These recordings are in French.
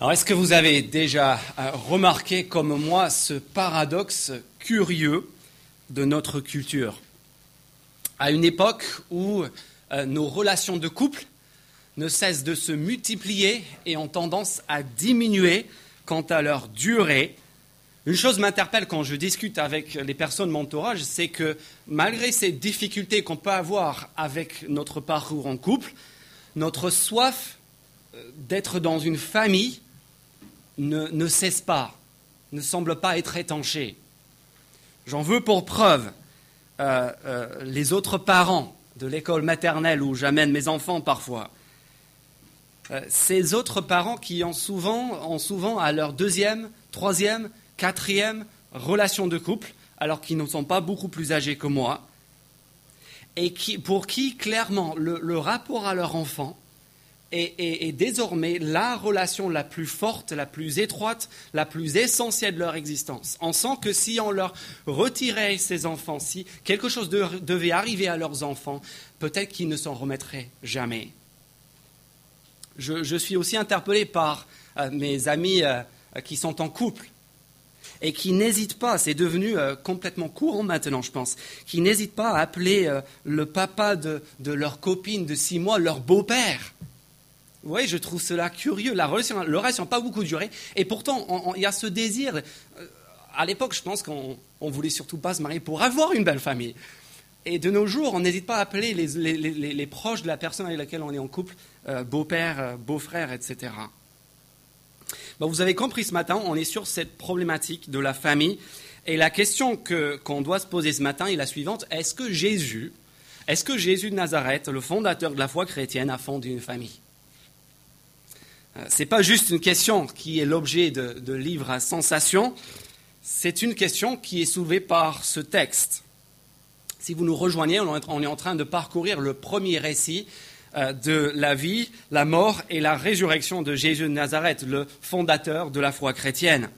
Alors, est-ce que vous avez déjà euh, remarqué, comme moi, ce paradoxe curieux de notre culture? À une époque où euh, nos relations de couple ne cessent de se multiplier et ont tendance à diminuer quant à leur durée, une chose m'interpelle quand je discute avec les personnes de mon entourage, c'est que malgré ces difficultés qu'on peut avoir avec notre parcours en couple, notre soif euh, d'être dans une famille ne, cesse pas, ne semble pas être étanché. J'en veux pour preuve euh, euh, les autres parents de l'école maternelle où j'amène mes enfants parfois. Euh, ces autres parents qui ont souvent, ont souvent à leur deuxième, troisième, quatrième relation de couple, alors qu'ils ne sont pas beaucoup plus âgés que moi, et qui, pour qui clairement le rapport à leur enfant est, désormais la relation la plus forte, la plus étroite, la plus essentielle de leur existence. On sent que si on leur retirait ces enfants, si quelque chose devait arriver à leurs enfants, peut-être qu'ils ne s'en remettraient jamais. Je, suis aussi interpellé par euh, mes amis euh, qui sont en couple et qui n'hésitent pas, c'est devenu euh, complètement courant maintenant, je pense, qui n'hésitent pas à appeler le papa de leur copine de six mois leur beau-père. Oui, je trouve cela curieux. La relation, le reste n'a pas beaucoup duré. Et pourtant, il y a ce désir. Euh, à l'époque, je pense qu'on ne voulait surtout pas se marier pour avoir une belle famille. Et de nos jours, on n'hésite pas à appeler les, proches de la personne avec laquelle on est en couple euh, beau-père, euh, beau-frère, etc. vous avez compris ce matin, on est sur cette problématique de la famille. Et la question qu'on doit se poser ce matin est la suivante est-ce que Jésus, est-ce que Jésus de Nazareth, le fondateur de la foi chrétienne, a fondé une famille? Ce n'est pas juste une question qui est l'objet de, livres à sensation, c'est une question qui est soulevée par ce texte. Si vous nous rejoignez, on est en train de parcourir le premier récit euh, de la vie, la mort et la résurrection de Jésus de Nazareth, le fondateur de la foi chrétienne.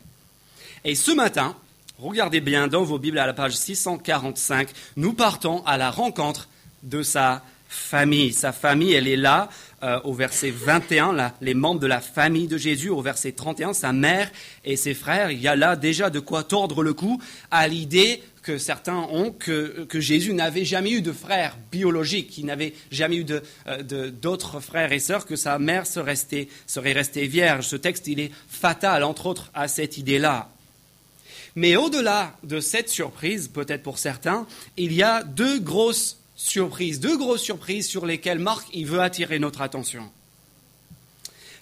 Et ce matin, regardez bien dans vos Bibles à la page 645, nous partons à la rencontre de sa famille. Sa famille, elle est là euh, au verset 21, les membres de la famille de Jésus, au verset 31, sa mère et ses frères. Il y a là déjà de quoi tordre le cou à l'idée que certains ont que, Jésus n'avait jamais eu de frères biologiques, qu'il n'avait jamais eu euh, d'autres frères et sœurs, que sa mère serait restée, serait restée vierge. Ce texte, il est fatal, entre autres, à cette idée-là. Mais au-delà de cette surprise, peut-être pour certains, il y a deux grosses surprises, deux grosses surprises sur lesquelles Marc il veut attirer notre attention.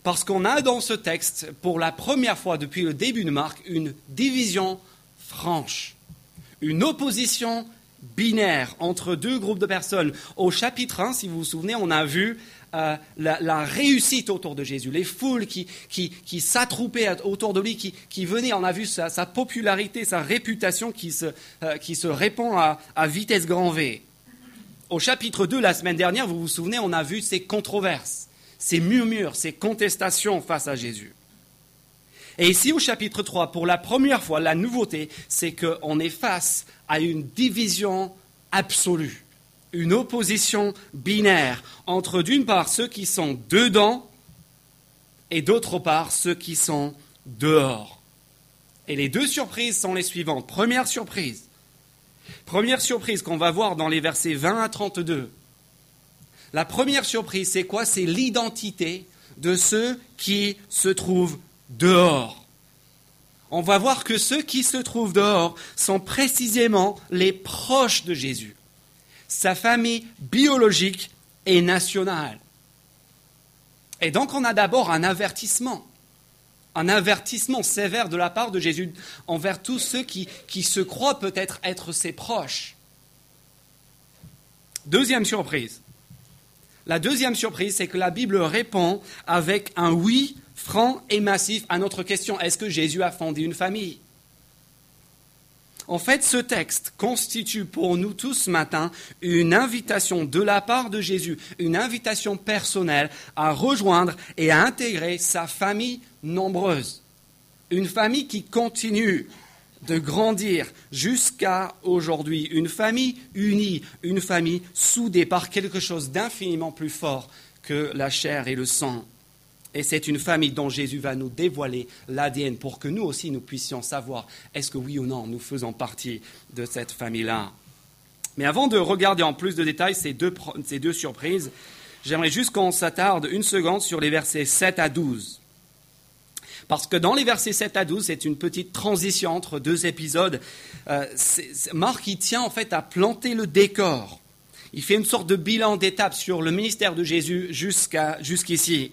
Parce qu'on a dans ce texte, pour la première fois depuis le début de Marc, une division franche, une opposition binaire entre deux groupes de personnes. Au chapitre 1, si vous vous souvenez, on a vu euh, la, réussite autour de Jésus, les foules qui, qui, s'attroupaient autour de lui, qui, venaient, on a vu sa, popularité, sa réputation qui se, euh, qui se répand à, à vitesse grand V au chapitre 2, la semaine dernière, vous vous souvenez, on a vu ces controverses, ces murmures, ces contestations face à Jésus. Et ici, au chapitre 3, pour la première fois, la nouveauté, c'est qu'on est face à une division absolue, une opposition binaire entre, d'une part, ceux qui sont dedans et d'autre part, ceux qui sont dehors. Et les deux surprises sont les suivantes. Première surprise, Première surprise qu'on va voir dans les versets 20 à 32. La première surprise, c'est quoi? C'est l'identité de ceux qui se trouvent dehors. On va voir que ceux qui se trouvent dehors sont précisément les proches de Jésus, sa famille biologique et nationale. Et donc on a d'abord un avertissement un avertissement sévère de la part de Jésus envers tous ceux qui, se croient peut-être être ses proches. Deuxième surprise. La deuxième surprise, c'est que la Bible répond avec un oui franc et massif à notre question, est-ce que Jésus a fondé une famille? En fait, ce texte constitue pour nous tous ce matin une invitation de la part de Jésus, une invitation personnelle à rejoindre et à intégrer sa famille nombreuse. Une famille qui continue de grandir jusqu'à aujourd'hui. Une famille unie, une famille soudée par quelque chose d'infiniment plus fort que la chair et le sang. Et c'est une famille dont Jésus va nous dévoiler l'ADN pour que nous aussi nous puissions savoir est-ce que oui ou non nous faisons partie de cette famille-là. Mais avant de regarder en plus de détails ces deux, ces deux surprises, j'aimerais juste qu'on s'attarde une seconde sur les versets 7 à 12. Parce que dans les versets 7 à 12, c'est une petite transition entre deux épisodes. Euh, Marc, il tient en fait à planter le décor. Il fait une sorte de bilan d'étape sur le ministère de Jésus jusqu'ici.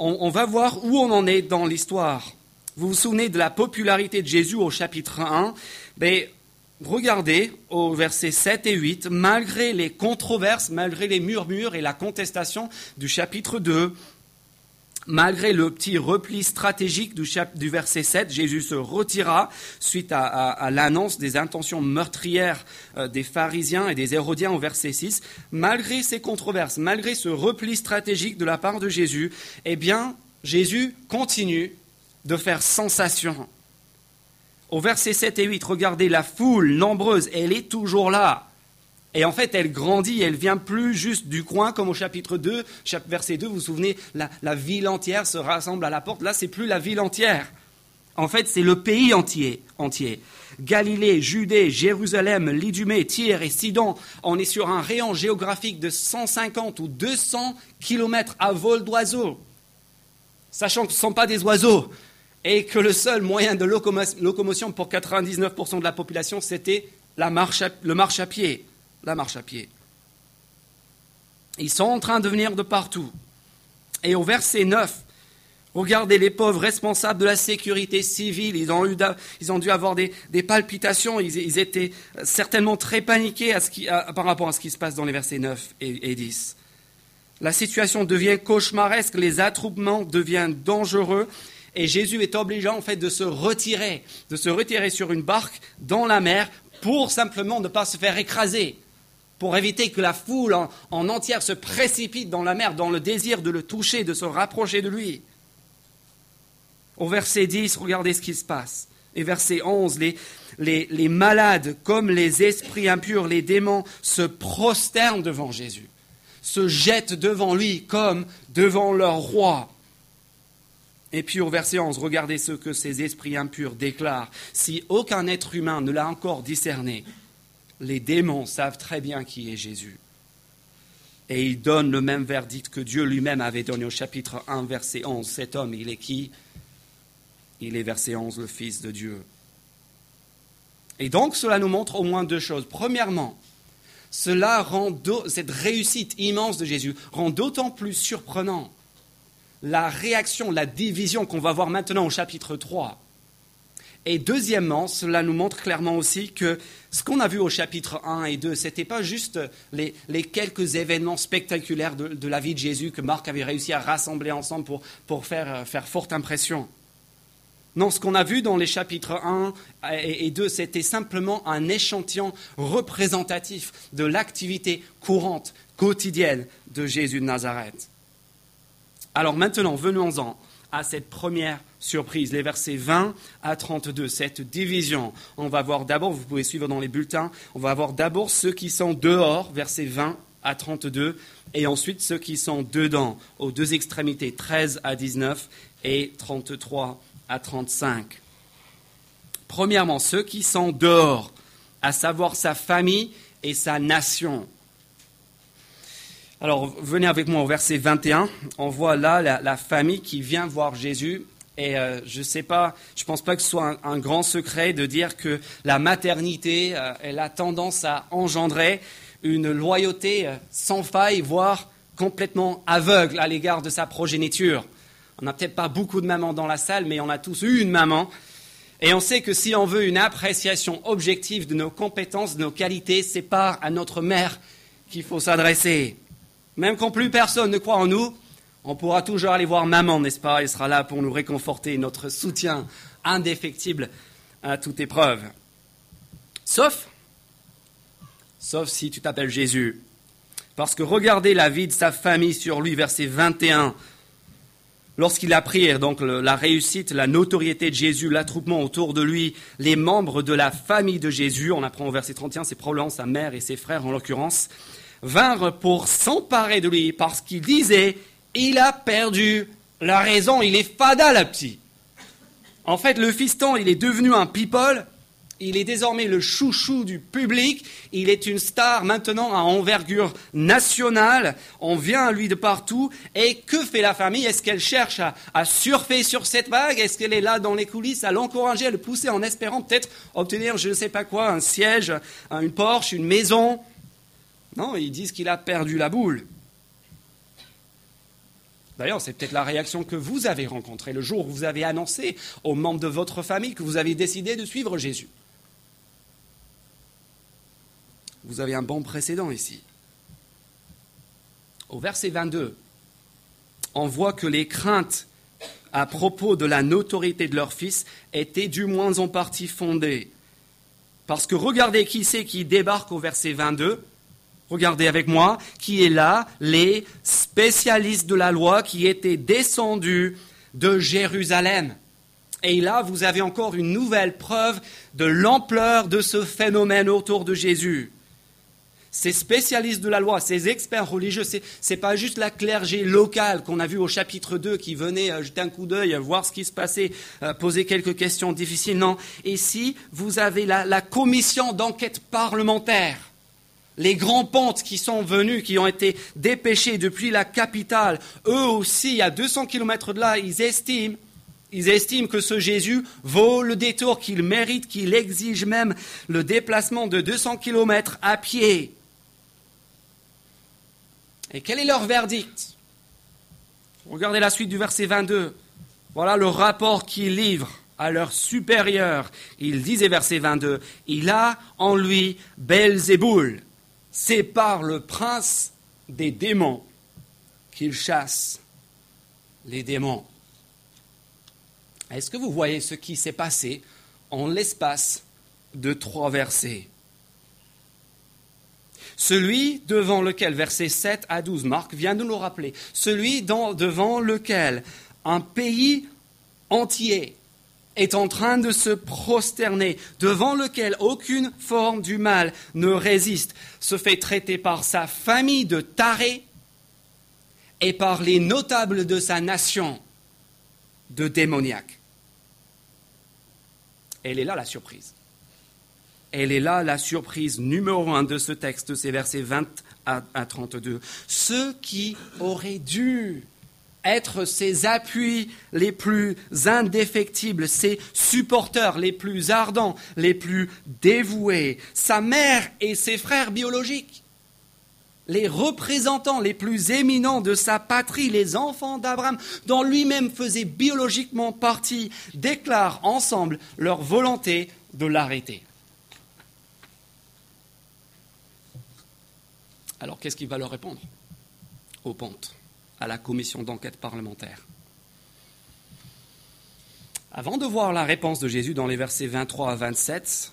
On, va voir où on en est dans l'histoire. Vous vous souvenez de la popularité de Jésus au chapitre 1 ben, Regardez au verset 7 et 8, malgré les controverses, malgré les murmures et la contestation du chapitre 2, Malgré le petit repli stratégique du, verset 7, Jésus se retira suite à, l'annonce des intentions meurtrières euh, des pharisiens et des hérodiens au verset 6. Malgré ces controverses, malgré ce repli stratégique de la part de Jésus, eh bien, Jésus continue de faire sensation. Au verset 7 et 8, regardez la foule nombreuse, elle est toujours là. Et en fait, elle grandit, elle vient plus juste du coin, comme au chapitre 2, verset 2, vous vous souvenez, la, ville entière se rassemble à la porte. Là, c'est plus la ville entière. En fait, c'est le pays entier, entier. Galilée, Judée, Jérusalem, l'Idumée, Tyr et Sidon. On est sur un rayon géographique de 150 ou 200 kilomètres à vol d'oiseau. Sachant que ce ne sont pas des oiseaux et que le seul moyen de locomotion pour 99% de la population, c'était le marche à pied la marche à pied. Ils sont en train de venir de partout. Et au verset 9, regardez les pauvres responsables de la sécurité civile, ils ont, dû avoir des, palpitations, ils, étaient certainement très paniqués par rapport à ce qui se passe dans les versets 9 et, et 10. La situation devient cauchemaresque, les attroupements deviennent dangereux, et Jésus est obligé en fait de se retirer, de se retirer sur une barque dans la mer pour simplement ne pas se faire écraser pour éviter que la foule en, entière se précipite dans la mer dans le désir de le toucher, de se rapprocher de lui. Au verset 10, regardez ce qui se passe. Et verset 11, les, les malades comme les esprits impurs, les démons, se prosternent devant Jésus, se jettent devant lui comme devant leur roi. Et puis au verset 11, regardez ce que ces esprits impurs déclarent. Si aucun être humain ne l'a encore discerné, les démons savent très bien qui est Jésus. Et ils donnent le même verdict que Dieu lui-même avait donné au chapitre 1, verset 11. Cet homme, il est qui? Il est, verset 11, le Fils de Dieu. Et donc, cela nous montre au moins deux choses. Premièrement, cela rend cette réussite immense de Jésus rend d'autant plus surprenant la réaction, la division qu'on va voir maintenant au chapitre 3 et deuxièmement, cela nous montre clairement aussi que ce qu'on a vu au chapitre 1 et 2, ce n'était pas juste les, quelques événements spectaculaires de, la vie de Jésus que Marc avait réussi à rassembler ensemble pour, faire, forte impression. Non, ce qu'on a vu dans les chapitres 1 et 2, c'était simplement un échantillon représentatif de l'activité courante, quotidienne de Jésus de Nazareth. Alors maintenant, venons-en à cette première surprise, les versets 20 à 32, cette division. On va voir d'abord, vous pouvez suivre dans les bulletins, on va voir d'abord ceux qui sont dehors, versets 20 à 32, et ensuite ceux qui sont dedans, aux deux extrémités, 13 à 19 et 33 à 35. Premièrement, ceux qui sont dehors, à savoir sa famille et sa nation. Alors, venez avec moi au verset 21. On voit là la famille qui vient voir Jésus et euh, je ne sais pas, je ne pense pas que ce soit un, grand secret de dire que la maternité, euh, elle a tendance à engendrer une loyauté euh, sans faille, voire complètement aveugle à l'égard de sa progéniture. On n'a peut-être pas beaucoup de mamans dans la salle, mais on a tous eu une maman. Et on sait que si on veut une appréciation objective de nos compétences, de nos qualités, c'est pas à notre mère qu'il faut s'adresser. Même quand plus personne ne croit en nous, on pourra toujours aller voir maman, n'est-ce pas Elle sera là pour nous réconforter, notre soutien indéfectible à toute épreuve. Sauf, sauf si tu t'appelles Jésus. Parce que regardez la vie de sa famille sur lui, verset 21. Lorsqu'il a prié, donc la réussite, la notoriété de Jésus, l'attroupement autour de lui, les membres de la famille de Jésus, on apprend au verset 31, c'est probablement sa mère et ses frères en l'occurrence, vinrent pour s'emparer de lui parce qu'il disait il a perdu la raison, il est fada, la petit. En fait, le fiston, il est devenu un people, il est désormais le chouchou du public, il est une star maintenant à envergure nationale, on vient à lui de partout, et que fait la famille? Est-ce qu'elle cherche à, surfer sur cette vague? Est-ce qu'elle est là dans les coulisses à l'encourager, à le pousser en espérant peut-être obtenir je ne sais pas quoi, un siège, une Porsche, une maison? Non, ils disent qu'il a perdu la boule. D'ailleurs, c'est peut-être la réaction que vous avez rencontrée le jour où vous avez annoncé aux membres de votre famille que vous avez décidé de suivre Jésus. Vous avez un bon précédent ici. Au verset 22, on voit que les craintes à propos de la notoriété de leur fils étaient du moins en partie fondées. Parce que regardez qui c'est qui débarque au verset 22. Regardez avec moi, qui est là Les spécialistes de la loi qui étaient descendus de Jérusalem. Et là, vous avez encore une nouvelle preuve de l'ampleur de ce phénomène autour de Jésus. Ces spécialistes de la loi, ces experts religieux, ce n'est pas juste la clergé locale qu'on a vu au chapitre 2 qui venait euh, jeter un coup d'œil, voir ce qui se passait, euh, poser quelques questions difficiles. Non. Ici, vous avez la commission d'enquête parlementaire les grands pontes qui sont venus, qui ont été dépêchés depuis la capitale, eux aussi, à 200 kilomètres de là, ils estiment, ils estiment que ce Jésus vaut le détour, qu'il mérite, qu'il exige même le déplacement de 200 kilomètres à pied. Et quel est leur verdict? Regardez la suite du verset 22. Voilà le rapport qu'ils livrent à leur supérieur. Il disait, verset 22, il a en lui Belzéboul, c'est par le prince des démons qu'il chasse les démons. Est-ce que vous voyez ce qui s'est passé en l'espace de trois versets? Celui devant lequel, versets 7 à 12, Marc vient de nous rappeler, celui devant lequel un pays entier est en train de se prosterner, devant lequel aucune forme du mal ne résiste, se fait traiter par sa famille de taré et par les notables de sa nation de démoniaque. Elle est là la surprise. Elle est là la surprise numéro un de ce texte, ces versets 20 à, 32. Ceux qui auraient dû être ses appuis les plus indéfectibles, ses supporters les plus ardents, les plus dévoués, sa mère et ses frères biologiques, les représentants les plus éminents de sa patrie, les enfants d'Abraham, dont lui-même faisait biologiquement partie, déclarent ensemble leur volonté de l'arrêter. Alors qu'est-ce qu'il va leur répondre Au ponte à la commission d'enquête parlementaire. Avant de voir la réponse de Jésus dans les versets 23 à 27,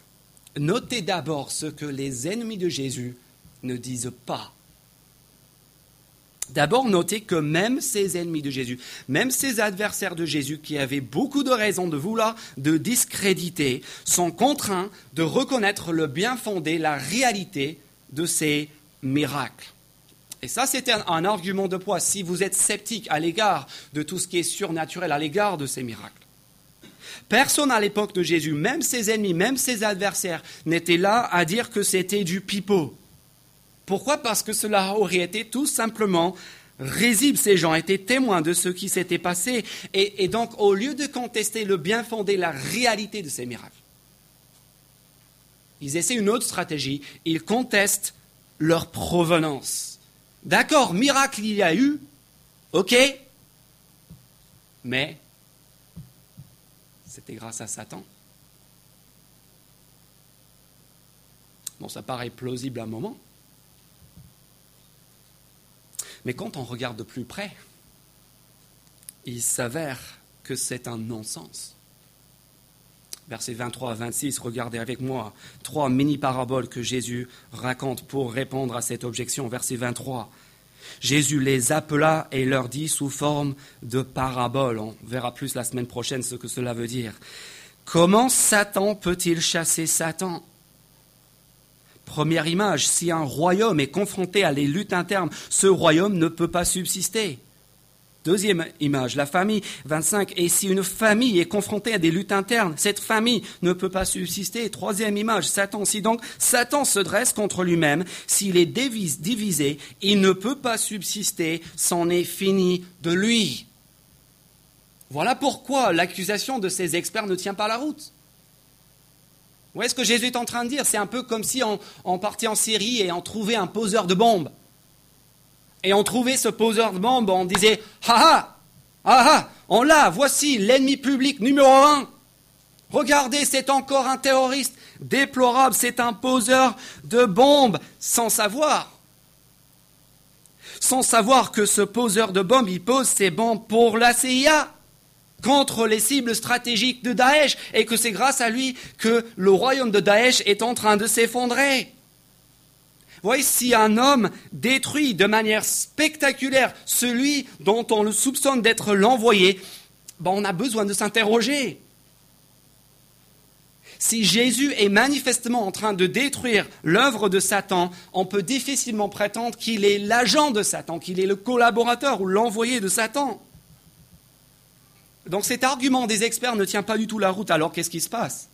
notez d'abord ce que les ennemis de Jésus ne disent pas. D'abord, notez que même ces ennemis de Jésus, même ces adversaires de Jésus qui avaient beaucoup de raisons de vouloir de discréditer, sont contraints de reconnaître le bien fondé, la réalité de ces miracles. Et ça, c'était un, argument de poids si vous êtes sceptique à l'égard de tout ce qui est surnaturel, à l'égard de ces miracles. Personne à l'époque de Jésus, même ses ennemis, même ses adversaires, n'était là à dire que c'était du pipeau. Pourquoi? Parce que cela aurait été tout simplement risible. Ces gens étaient témoins de ce qui s'était passé. Et, et, donc, au lieu de contester le bien fondé, la réalité de ces miracles, ils essaient une autre stratégie. Ils contestent leur provenance. D'accord, miracle il y a eu, ok, mais c'était grâce à Satan. Bon, ça paraît plausible à un moment. Mais quand on regarde de plus près, il s'avère que c'est un non-sens. Versets 23 à 26, regardez avec moi trois mini-paraboles que Jésus raconte pour répondre à cette objection. Verset 23. Jésus les appela et leur dit sous forme de paraboles. On verra plus la semaine prochaine ce que cela veut dire. Comment Satan peut-il chasser Satan? Première image, si un royaume est confronté à les luttes internes, ce royaume ne peut pas subsister. Deuxième image, la famille 25. Et si une famille est confrontée à des luttes internes, cette famille ne peut pas subsister. Troisième image, Satan. Si donc Satan se dresse contre lui-même, s'il est divisé, il ne peut pas subsister, c'en est fini de lui. Voilà pourquoi l'accusation de ces experts ne tient pas la route. Vous voyez ce que Jésus est en train de dire? C'est un peu comme si on, partait en Syrie et on trouvait un poseur de bombes. Et on trouvait ce poseur de bombes, on disait Ah ah Ah ah On l'a, voici l'ennemi public numéro un. Regardez, c'est encore un terroriste déplorable, c'est un poseur de bombes, sans savoir. Sans savoir que ce poseur de bombes, il pose ses bombes pour la CIA contre les cibles stratégiques de Daesh et que c'est grâce à lui que le royaume de Daesh est en train de s'effondrer. Voyez, si un homme détruit de manière spectaculaire celui dont on le soupçonne d'être l'envoyé, ben on a besoin de s'interroger. Si Jésus est manifestement en train de détruire l'œuvre de Satan, on peut difficilement prétendre qu'il est l'agent de Satan, qu'il est le collaborateur ou l'envoyé de Satan. Donc cet argument des experts ne tient pas du tout la route. Alors qu'est-ce qui se passe?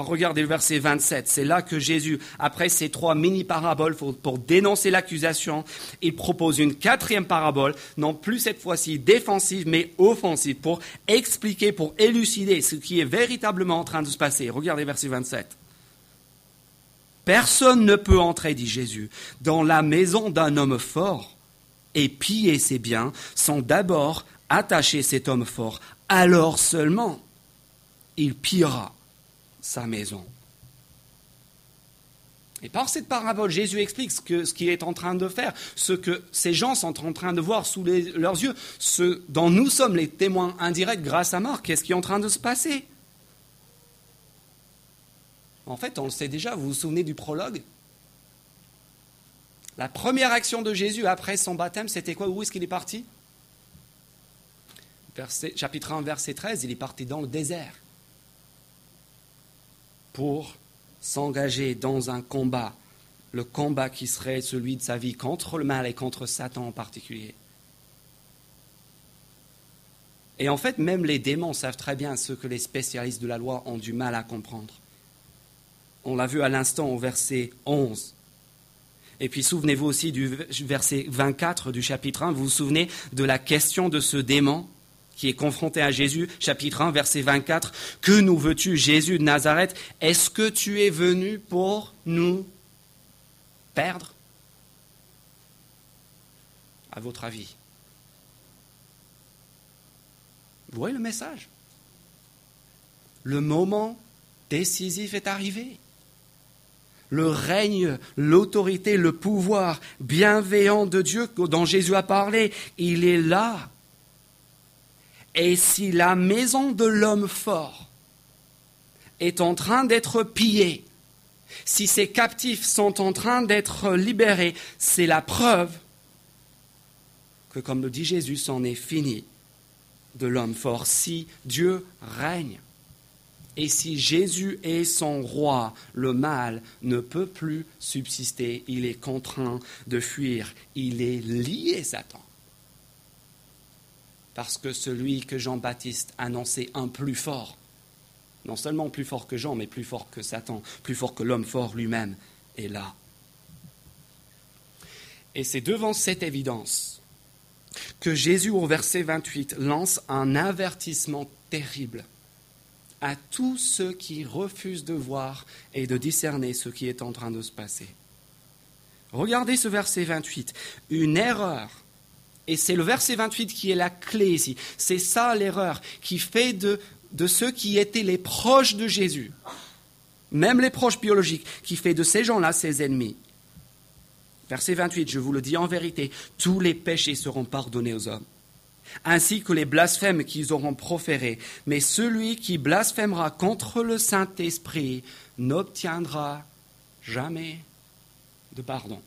Regardez le verset 27. C'est là que Jésus, après ces trois mini-paraboles pour, dénoncer l'accusation, il propose une quatrième parabole, non plus cette fois-ci défensive, mais offensive, pour expliquer, pour élucider ce qui est véritablement en train de se passer. Regardez verset 27. Personne ne peut entrer, dit Jésus, dans la maison d'un homme fort et piller ses biens sans d'abord attacher cet homme fort, alors seulement il pillera sa maison. Et par cette parabole, Jésus explique ce qu'il est en train de faire, ce que ces gens sont en train de voir sous leurs yeux, ce dont nous sommes les témoins indirects grâce à Marc. Qu'est-ce qui est en train de se passer? En fait, on le sait déjà, vous vous souvenez du prologue? La première action de Jésus après son baptême, c'était quoi? Où est-ce qu'il est parti? Chapitre 1, verset 13, il est parti dans le désert pour s'engager dans un combat, le combat qui serait celui de sa vie contre le mal et contre Satan en particulier. Et en fait, même les démons savent très bien ce que les spécialistes de la loi ont du mal à comprendre. On l'a vu à l'instant au verset 11. Et puis souvenez-vous aussi du verset 24 du chapitre 1, vous vous souvenez de la question de ce démon? Qui est confronté à Jésus, chapitre 1, verset 24. Que nous veux-tu, Jésus de Nazareth? Est-ce que tu es venu pour nous perdre? À votre avis Vous voyez le message? Le moment décisif est arrivé. Le règne, l'autorité, le pouvoir bienveillant de Dieu dont Jésus a parlé, il est là. Et si la maison de l'homme fort est en train d'être pillée, si ses captifs sont en train d'être libérés, c'est la preuve que, comme le dit Jésus, c'en est fini de l'homme fort. Si Dieu règne et si Jésus est son roi, le mal ne peut plus subsister. Il est contraint de fuir. Il est lié, Satan parce que celui que Jean-Baptiste annonçait un plus fort, non seulement plus fort que Jean, mais plus fort que Satan, plus fort que l'homme fort lui-même, est là. Et c'est devant cette évidence que Jésus, au verset 28, lance un avertissement terrible à tous ceux qui refusent de voir et de discerner ce qui est en train de se passer. Regardez ce verset 28. Une erreur et c'est le verset 28 qui est la clé ici. C'est ça l'erreur qui fait de, de ceux qui étaient les proches de Jésus, même les proches biologiques, qui fait de ces gens-là ses ennemis. Verset 28, je vous le dis en vérité, tous les péchés seront pardonnés aux hommes, ainsi que les blasphèmes qu'ils auront proférés. Mais celui qui blasphémera contre le Saint-Esprit n'obtiendra jamais de pardon.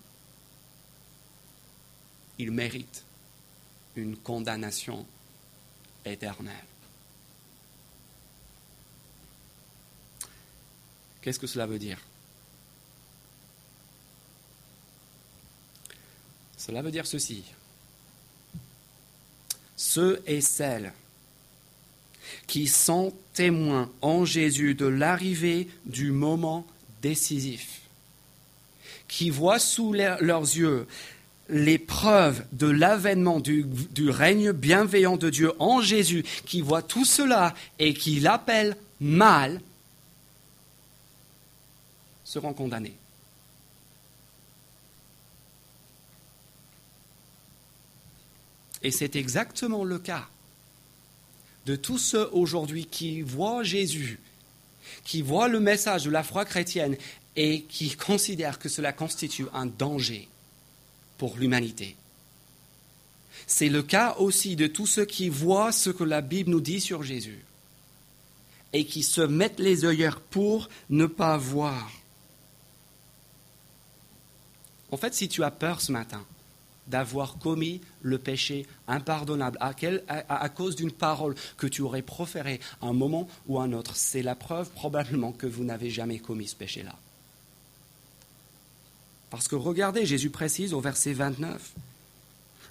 Il mérite une condamnation éternelle. Qu'est-ce que cela veut dire? Cela veut dire ceci. ceux et celles qui sont témoins en Jésus de l'arrivée du moment décisif, qui voient sous leurs yeux les preuves de l'avènement du, règne bienveillant de Dieu en Jésus, qui voient tout cela et qui l'appellent mal, seront condamnés. Et c'est exactement le cas de tous ceux aujourd'hui qui voient Jésus, qui voient le message de la foi chrétienne et qui considèrent que cela constitue un danger pour l'humanité. C'est le cas aussi de tous ceux qui voient ce que la Bible nous dit sur Jésus et qui se mettent les œillères pour ne pas voir. En fait, si tu as peur ce matin, d'avoir commis le péché impardonnable à, cause d'une parole que tu aurais proférée à un moment ou à un autre. C'est la preuve probablement que vous n'avez jamais commis ce péché-là. Parce que regardez, Jésus précise au verset 29,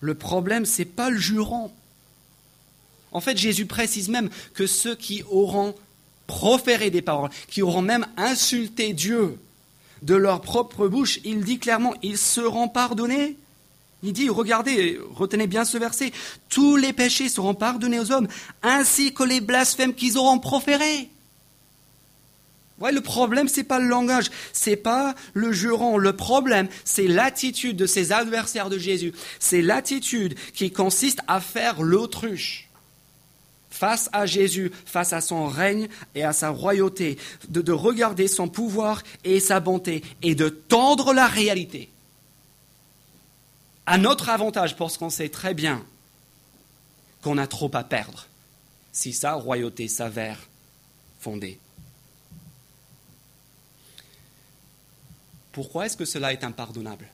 le problème, ce n'est pas le jurant. En fait, Jésus précise même que ceux qui auront proféré des paroles, qui auront même insulté Dieu de leur propre bouche, il dit clairement, ils seront pardonnés. Il dit, regardez, retenez bien ce verset, tous les péchés seront pardonnés aux hommes, ainsi que les blasphèmes qu'ils auront proférés. Ouais, le problème, c'est pas le langage, c'est pas le juron. Le problème, c'est l'attitude de ces adversaires de Jésus. C'est l'attitude qui consiste à faire l'autruche face à Jésus, face à son règne et à sa royauté, de, de regarder son pouvoir et sa bonté et de tendre la réalité à notre avantage parce qu'on sait très bien qu'on a trop à perdre si sa royauté s'avère fondée. Pourquoi est-ce que cela est impardonnable?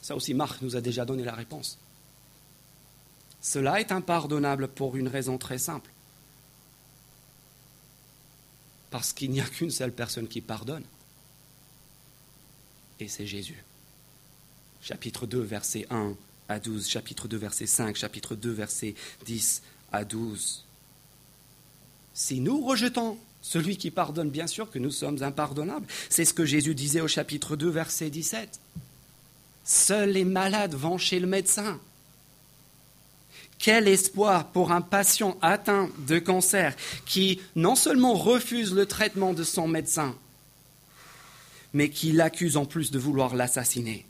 Ça aussi, Marc nous a déjà donné la réponse. Cela est impardonnable pour une raison très simple. Parce qu'il n'y a qu'une seule personne qui pardonne et c'est Jésus. Chapitre 2, verset 1 à 12, chapitre 2, verset 5, chapitre 2, verset 10 à 12. Si nous rejetons celui qui pardonne, bien sûr que nous sommes impardonnables. C'est ce que Jésus disait au chapitre 2, verset 17. Seuls les malades vont chez le médecin. Quel espoir pour un patient atteint de cancer qui non seulement refuse le traitement de son médecin, mais qui l'accuse en plus de vouloir l'assassiner.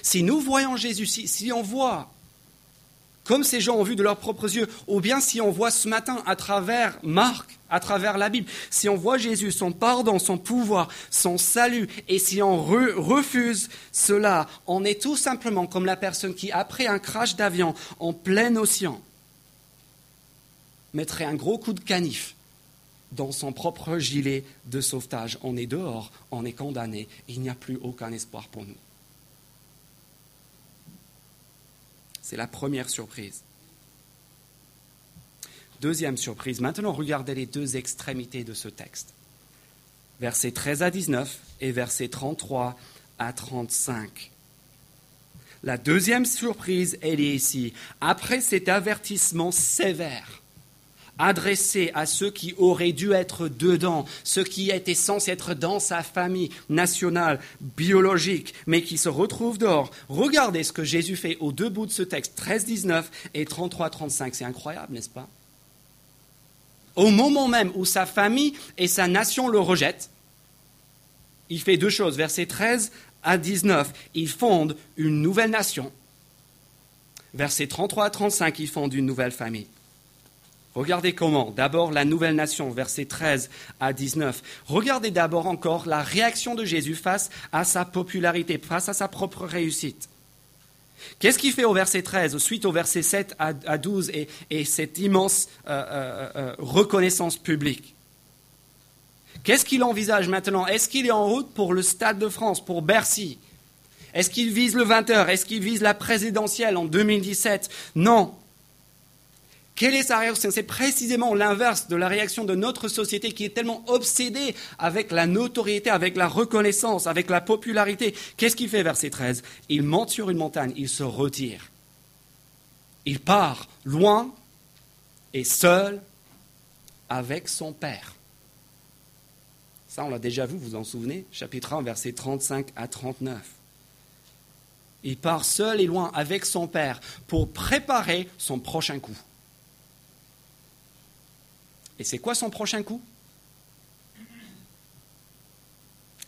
Si nous voyons Jésus, si, on voit comme ces gens ont vu de leurs propres yeux, ou bien si on voit ce matin à travers Marc, à travers la Bible, si on voit Jésus, son pardon, son pouvoir, son salut, et si on refuse cela, on est tout simplement comme la personne qui, après un crash d'avion en plein océan, mettrait un gros coup de canif dans son propre gilet de sauvetage. On est dehors, on est condamné, il n'y a plus aucun espoir pour nous. C'est la première surprise. Deuxième surprise, maintenant regardez les deux extrémités de ce texte. Versets 13 à 19 et versets 33 à 35. La deuxième surprise, elle est ici. Après cet avertissement sévère, adressé à ceux qui auraient dû être dedans, ceux qui étaient censés être dans sa famille nationale, biologique, mais qui se retrouvent dehors. Regardez ce que Jésus fait au deux bouts de ce texte, 13, 19 et 33, 35. C'est incroyable, n'est-ce pas? Au moment même où sa famille et sa nation le rejettent, il fait deux choses. Versets 13 à 19, il fonde une nouvelle nation. Versets 33 à 35, il fonde une nouvelle famille. Regardez comment. D'abord la nouvelle nation, versets 13 à 19. Regardez d'abord encore la réaction de Jésus face à sa popularité, face à sa propre réussite. Qu'est-ce qu'il fait au verset 13, suite au verset 7 à 12 et, cette immense euh, euh, euh, reconnaissance publique? Qu'est-ce qu'il envisage maintenant? Est-ce qu'il est en route pour le Stade de France, pour Bercy? Est-ce qu'il vise le 20h Est-ce qu'il vise la présidentielle en 2017 Non Quelle est sa réaction? C'est précisément l'inverse de la réaction de notre société qui est tellement obsédée avec la notoriété, avec la reconnaissance, avec la popularité. Qu'est-ce qu'il fait, verset 13 Il monte sur une montagne, il se retire. Il part loin et seul avec son Père. Ça, on l'a déjà vu, vous vous en souvenez? Chapitre 1, versets 35 à 39. Il part seul et loin avec son Père pour préparer son prochain coup. Et c'est quoi son prochain coup?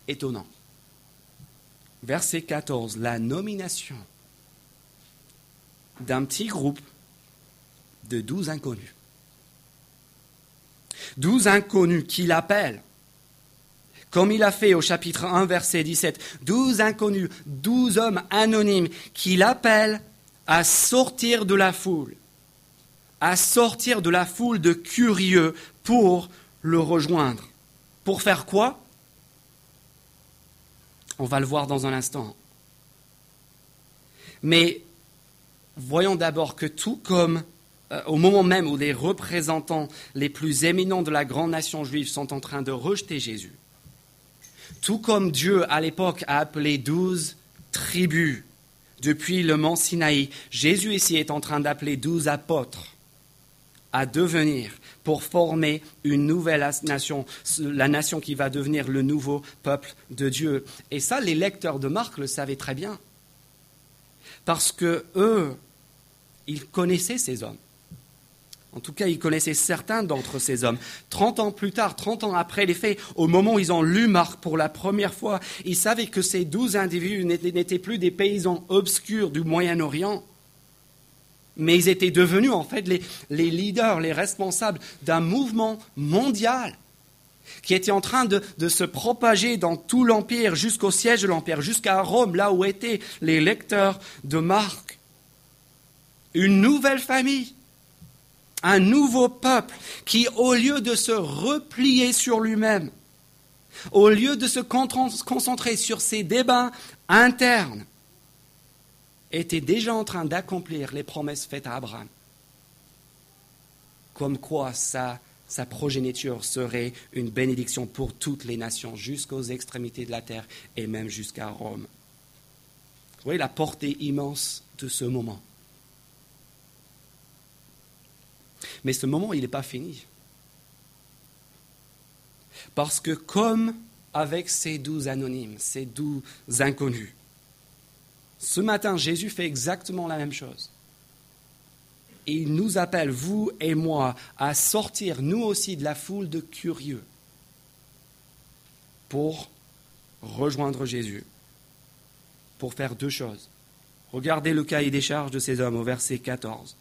Étonnant. Verset 14, la nomination d'un petit groupe de douze inconnus. Douze inconnus qu'il appelle, comme il a fait au chapitre 1, verset 17, douze inconnus, douze hommes anonymes qu'il appelle à sortir de la foule à sortir de la foule de curieux pour le rejoindre. Pour faire quoi? On va le voir dans un instant. Mais voyons d'abord que tout comme euh, au moment même où les représentants les plus éminents de la grande nation juive sont en train de rejeter Jésus, tout comme Dieu à l'époque a appelé douze tribus depuis le mont Sinaï, Jésus ici est en train d'appeler douze apôtres à devenir pour former une nouvelle nation, la nation qui va devenir le nouveau peuple de Dieu. Et ça, les lecteurs de Marc le savaient très bien. Parce que eux, ils connaissaient ces hommes. En tout cas, ils connaissaient certains d'entre ces hommes. Trente ans plus tard, trente ans après les faits, au moment où ils ont lu Marc pour la première fois, ils savaient que ces douze individus n'étaient plus des paysans obscurs du Moyen-Orient, mais ils étaient devenus en fait les, leaders, les responsables d'un mouvement mondial qui était en train de, se propager dans tout l'Empire, jusqu'au siège de l'Empire, jusqu'à Rome, là où étaient les lecteurs de Marc. Une nouvelle famille, un nouveau peuple qui, au lieu de se replier sur lui-même, au lieu de se concentrer sur ses débats internes, était déjà en train d'accomplir les promesses faites à Abraham. Comme quoi sa, progéniture serait une bénédiction pour toutes les nations, jusqu'aux extrémités de la terre et même jusqu'à Rome. Vous voyez la portée immense de ce moment. Mais ce moment, il n'est pas fini. Parce que comme avec ces douze anonymes, ces douze inconnus, ce matin, Jésus fait exactement la même chose. Et il nous appelle, vous et moi, à sortir, nous aussi, de la foule de curieux pour rejoindre Jésus, pour faire deux choses. Regardez le cahier des charges de ces hommes au verset 14.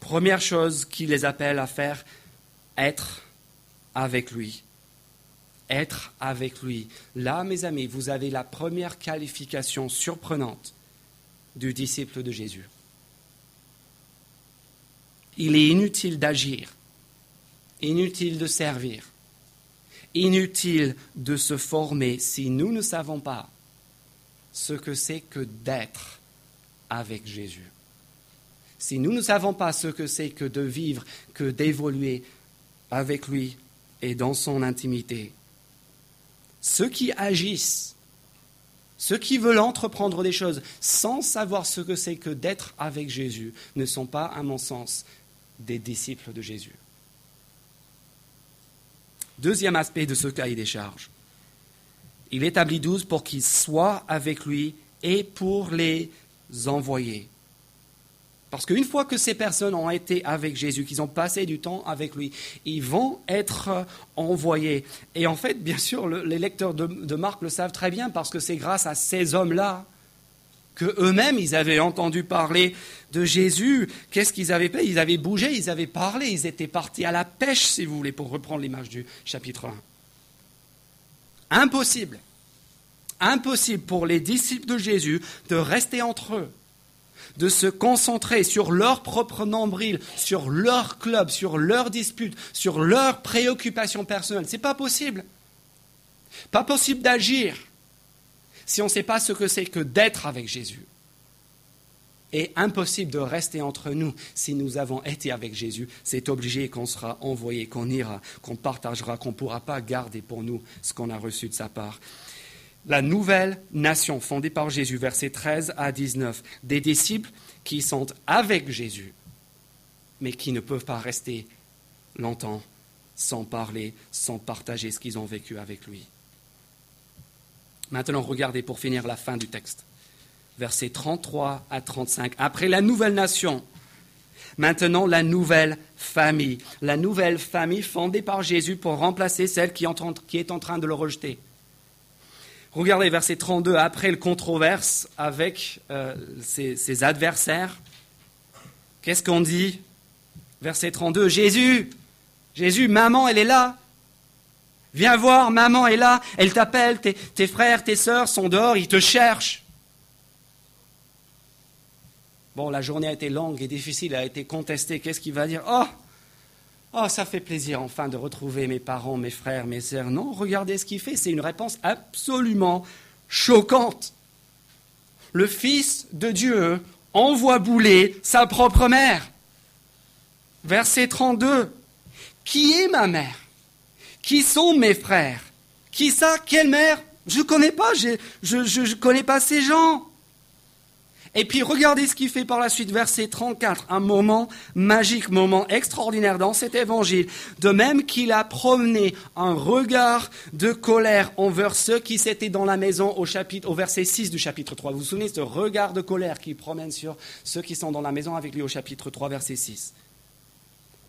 Première chose qu'il les appelle à faire, être avec lui être avec lui. Là, mes amis, vous avez la première qualification surprenante du disciple de Jésus. Il est inutile d'agir, inutile de servir, inutile de se former si nous ne savons pas ce que c'est que d'être avec Jésus. Si nous ne savons pas ce que c'est que de vivre, que d'évoluer avec lui et dans son intimité, ceux qui agissent, ceux qui veulent entreprendre des choses sans savoir ce que c'est que d'être avec Jésus, ne sont pas, à mon sens, des disciples de Jésus. Deuxième aspect de ce cahier des charges. Il établit douze pour qu'ils soient avec lui et pour les envoyer. Parce qu'une fois que ces personnes ont été avec Jésus, qu'ils ont passé du temps avec lui, ils vont être envoyés. Et en fait, bien sûr, les lecteurs de, Marc le savent très bien parce que c'est grâce à ces hommes-là que eux-mêmes, ils avaient entendu parler de Jésus. Qu'est-ce qu'ils avaient fait? Ils avaient bougé, ils avaient parlé, ils étaient partis à la pêche, si vous voulez, pour reprendre l'image du chapitre 1. Impossible. Impossible pour les disciples de Jésus de rester entre eux de se concentrer sur leur propre nombril, sur leur club, sur leurs disputes, sur leurs préoccupations personnelles. Ce n'est pas possible. Pas possible d'agir si on ne sait pas ce que c'est que d'être avec Jésus. est impossible de rester entre nous si nous avons été avec Jésus. C'est obligé qu'on sera envoyé, qu'on ira, qu'on partagera, qu'on ne pourra pas garder pour nous ce qu'on a reçu de sa part. La nouvelle nation fondée par Jésus, versets 13 à 19, des disciples qui sont avec Jésus, mais qui ne peuvent pas rester longtemps sans parler, sans partager ce qu'ils ont vécu avec lui. Maintenant, regardez pour finir la fin du texte. Versets 33 à 35. Après la nouvelle nation, maintenant la nouvelle famille. La nouvelle famille fondée par Jésus pour remplacer celle qui est en train de le rejeter. Regardez verset 32, après le controverse avec euh, ses, adversaires. Qu'est-ce qu'on dit? Verset 32, Jésus, Jésus, maman, elle est là. Viens voir, maman est là, elle t'appelle, tes, frères, tes sœurs sont dehors, ils te cherchent. Bon, la journée a été longue et difficile, a été contestée. Qu'est-ce qu'il va dire? Oh, oh, ça fait plaisir enfin de retrouver mes parents, mes frères, mes sœurs. Non, regardez ce qu'il fait. C'est une réponse absolument choquante. Le Fils de Dieu envoie bouler sa propre mère. Verset 32. Qui est ma mère? Qui sont mes frères? Qui ça? Quelle mère? Je ne connais pas, je ne connais pas ces gens. Et puis regardez ce qu'il fait par la suite, verset 34, un moment magique, moment extraordinaire dans cet évangile. De même qu'il a promené un regard de colère envers ceux qui s'étaient dans la maison au, chapitre, au verset 6 du chapitre 3. Vous vous souvenez de ce regard de colère qu'il promène sur ceux qui sont dans la maison avec lui au chapitre 3, verset 6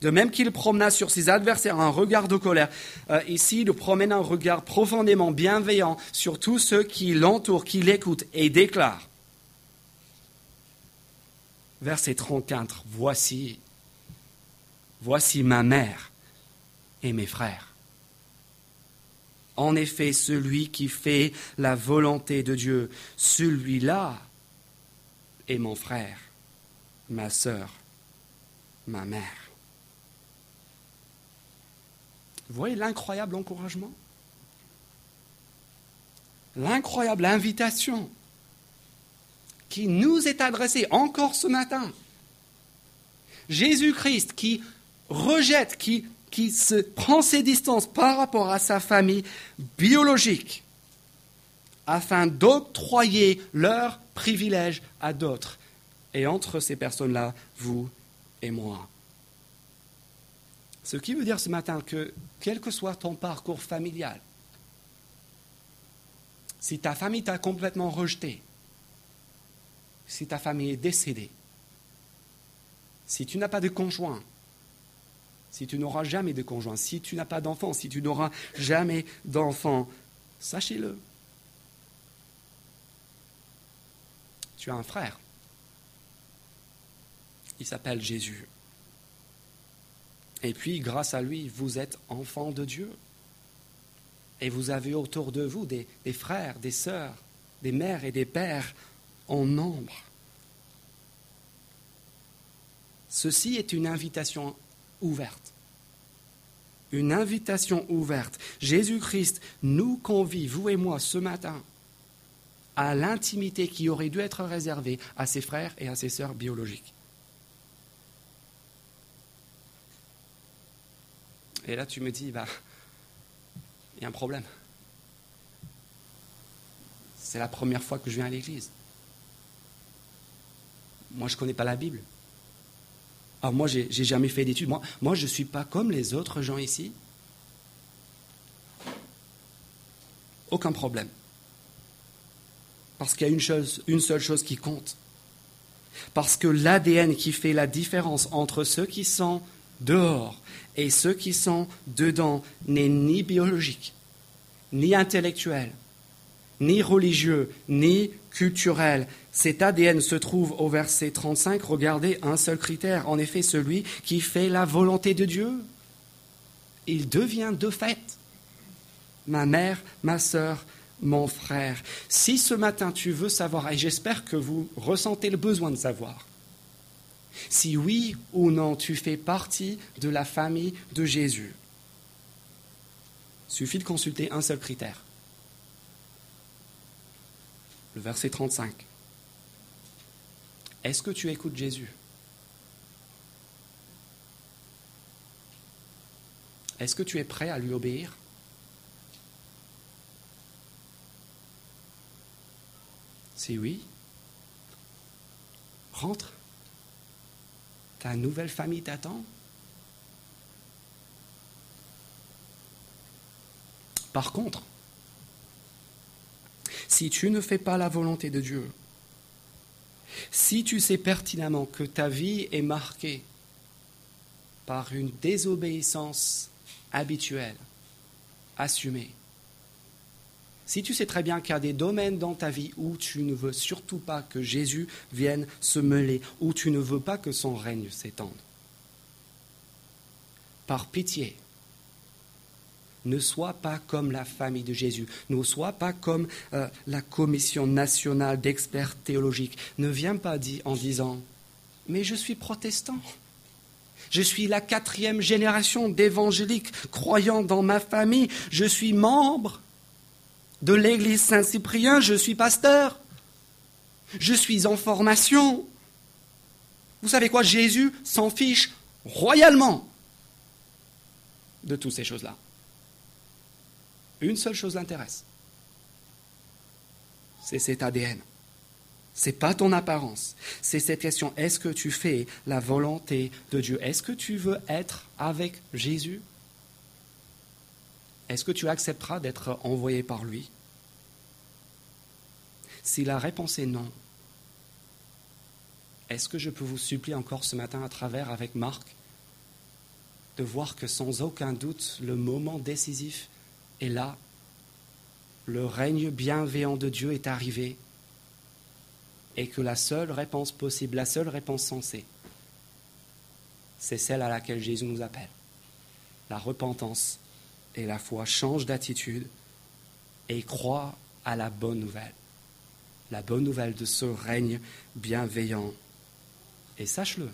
de même qu'il promena sur ses adversaires un regard de colère, euh, ici il promène un regard profondément bienveillant sur tous ceux qui l'entourent, qui l'écoutent et déclare. Verset 34, voici, voici ma mère et mes frères. En effet, celui qui fait la volonté de Dieu, celui-là est mon frère, ma sœur, ma mère. Vous voyez l'incroyable encouragement? L'incroyable invitation qui nous est adressée encore ce matin. Jésus-Christ qui rejette, qui, qui se prend ses distances par rapport à sa famille biologique afin d'octroyer leurs privilèges à d'autres. Et entre ces personnes-là, vous et moi. Ce qui veut dire ce matin que, quel que soit ton parcours familial, si ta famille t'a complètement rejeté, si ta famille est décédée, si tu n'as pas de conjoint, si tu n'auras jamais de conjoint, si tu n'as pas d'enfant, si tu n'auras jamais d'enfant, sachez-le. Tu as un frère. Il s'appelle Jésus. Et puis, grâce à lui, vous êtes enfants de Dieu. Et vous avez autour de vous des, frères, des sœurs, des mères et des pères en nombre. Ceci est une invitation ouverte. Une invitation ouverte. Jésus-Christ nous convie, vous et moi, ce matin, à l'intimité qui aurait dû être réservée à ses frères et à ses sœurs biologiques. Et là, tu me dis, bah, il y a un problème. C'est la première fois que je viens à l'église. Moi, je ne connais pas la Bible. Alors, moi, je n'ai jamais fait d'études. Moi, moi, je ne suis pas comme les autres gens ici. Aucun problème. Parce qu'il y a une, chose, une seule chose qui compte. Parce que l'ADN qui fait la différence entre ceux qui sont dehors et ceux qui sont dedans n'est ni biologique, ni intellectuel, ni religieux, ni culturel. Cet ADN se trouve au verset 35. Regardez un seul critère, en effet celui qui fait la volonté de Dieu. Il devient de fait ma mère, ma sœur, mon frère. Si ce matin tu veux savoir, et j'espère que vous ressentez le besoin de savoir, si oui ou non tu fais partie de la famille de Jésus. Suffit de consulter un seul critère. Le verset 35. Est-ce que tu écoutes Jésus? Est-ce que tu es prêt à lui obéir? Si oui, rentre. Ta nouvelle famille t'attend. Par contre, si tu ne fais pas la volonté de Dieu, si tu sais pertinemment que ta vie est marquée par une désobéissance habituelle, assumée, si tu sais très bien qu'il y a des domaines dans ta vie où tu ne veux surtout pas que Jésus vienne se mêler, où tu ne veux pas que son règne s'étende, par pitié, ne sois pas comme la famille de Jésus, ne sois pas comme euh, la commission nationale d'experts théologiques. Ne viens pas en disant Mais je suis protestant. Je suis la quatrième génération d'évangéliques croyant dans ma famille. Je suis membre de l'église Saint-Cyprien. Je suis pasteur. Je suis en formation. Vous savez quoi? Jésus s'en fiche royalement de toutes ces choses-là. Une seule chose l'intéresse. C'est cet ADN. C'est pas ton apparence. C'est cette question est-ce que tu fais la volonté de Dieu? Est-ce que tu veux être avec Jésus? Est-ce que tu accepteras d'être envoyé par lui? Si la réponse est non, est-ce que je peux vous supplier encore ce matin à travers avec Marc de voir que sans aucun doute le moment décisif et là, le règne bienveillant de Dieu est arrivé et que la seule réponse possible, la seule réponse sensée, c'est celle à laquelle Jésus nous appelle. La repentance et la foi changent d'attitude et croient à la bonne nouvelle. La bonne nouvelle de ce règne bienveillant. Et sache-le,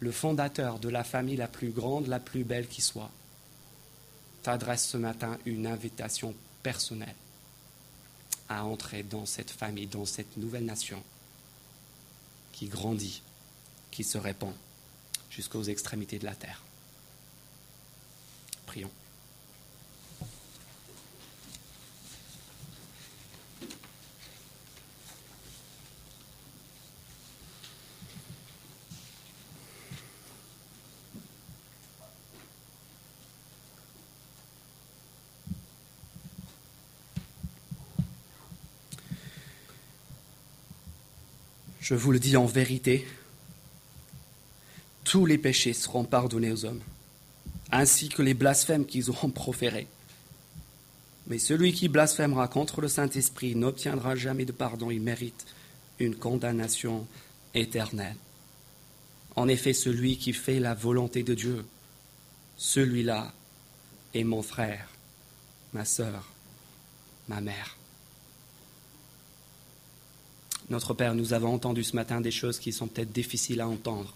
le fondateur de la famille la plus grande, la plus belle qui soit, t'adresse ce matin une invitation personnelle à entrer dans cette famille, dans cette nouvelle nation qui grandit, qui se répand jusqu'aux extrémités de la terre. Prions. Je vous le dis en vérité, tous les péchés seront pardonnés aux hommes, ainsi que les blasphèmes qu'ils auront proférés. Mais celui qui blasphémera contre le Saint-Esprit n'obtiendra jamais de pardon, il mérite une condamnation éternelle. En effet, celui qui fait la volonté de Dieu, celui-là est mon frère, ma sœur, ma mère. Notre Père, nous avons entendu ce matin des choses qui sont peut-être difficiles à entendre.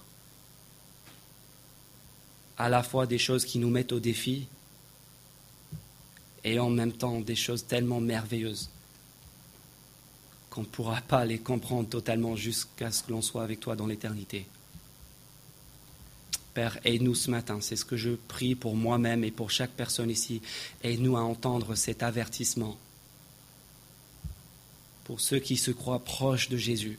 À la fois des choses qui nous mettent au défi et en même temps des choses tellement merveilleuses qu'on ne pourra pas les comprendre totalement jusqu'à ce que l'on soit avec toi dans l'éternité. Père, aide-nous ce matin, c'est ce que je prie pour moi-même et pour chaque personne ici. Aide-nous à entendre cet avertissement pour ceux qui se croient proches de Jésus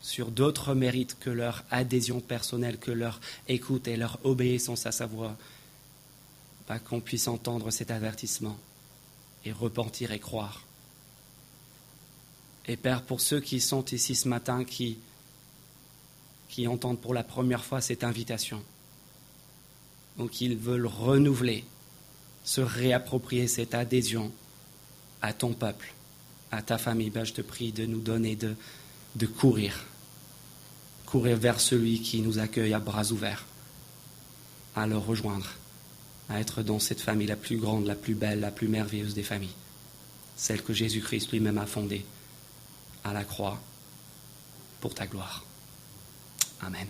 sur d'autres mérites que leur adhésion personnelle, que leur écoute et leur obéissance à sa voix, qu'on puisse entendre cet avertissement et repentir et croire. Et Père, pour ceux qui sont ici ce matin, qui, qui entendent pour la première fois cette invitation, ou qu'ils veulent renouveler, se réapproprier cette adhésion à ton peuple, à ta famille, ben, je te prie de nous donner de, de courir, courir vers celui qui nous accueille à bras ouverts, à le rejoindre, à être dans cette famille la plus grande, la plus belle, la plus merveilleuse des familles, celle que Jésus-Christ lui-même a fondée à la croix pour ta gloire. Amen.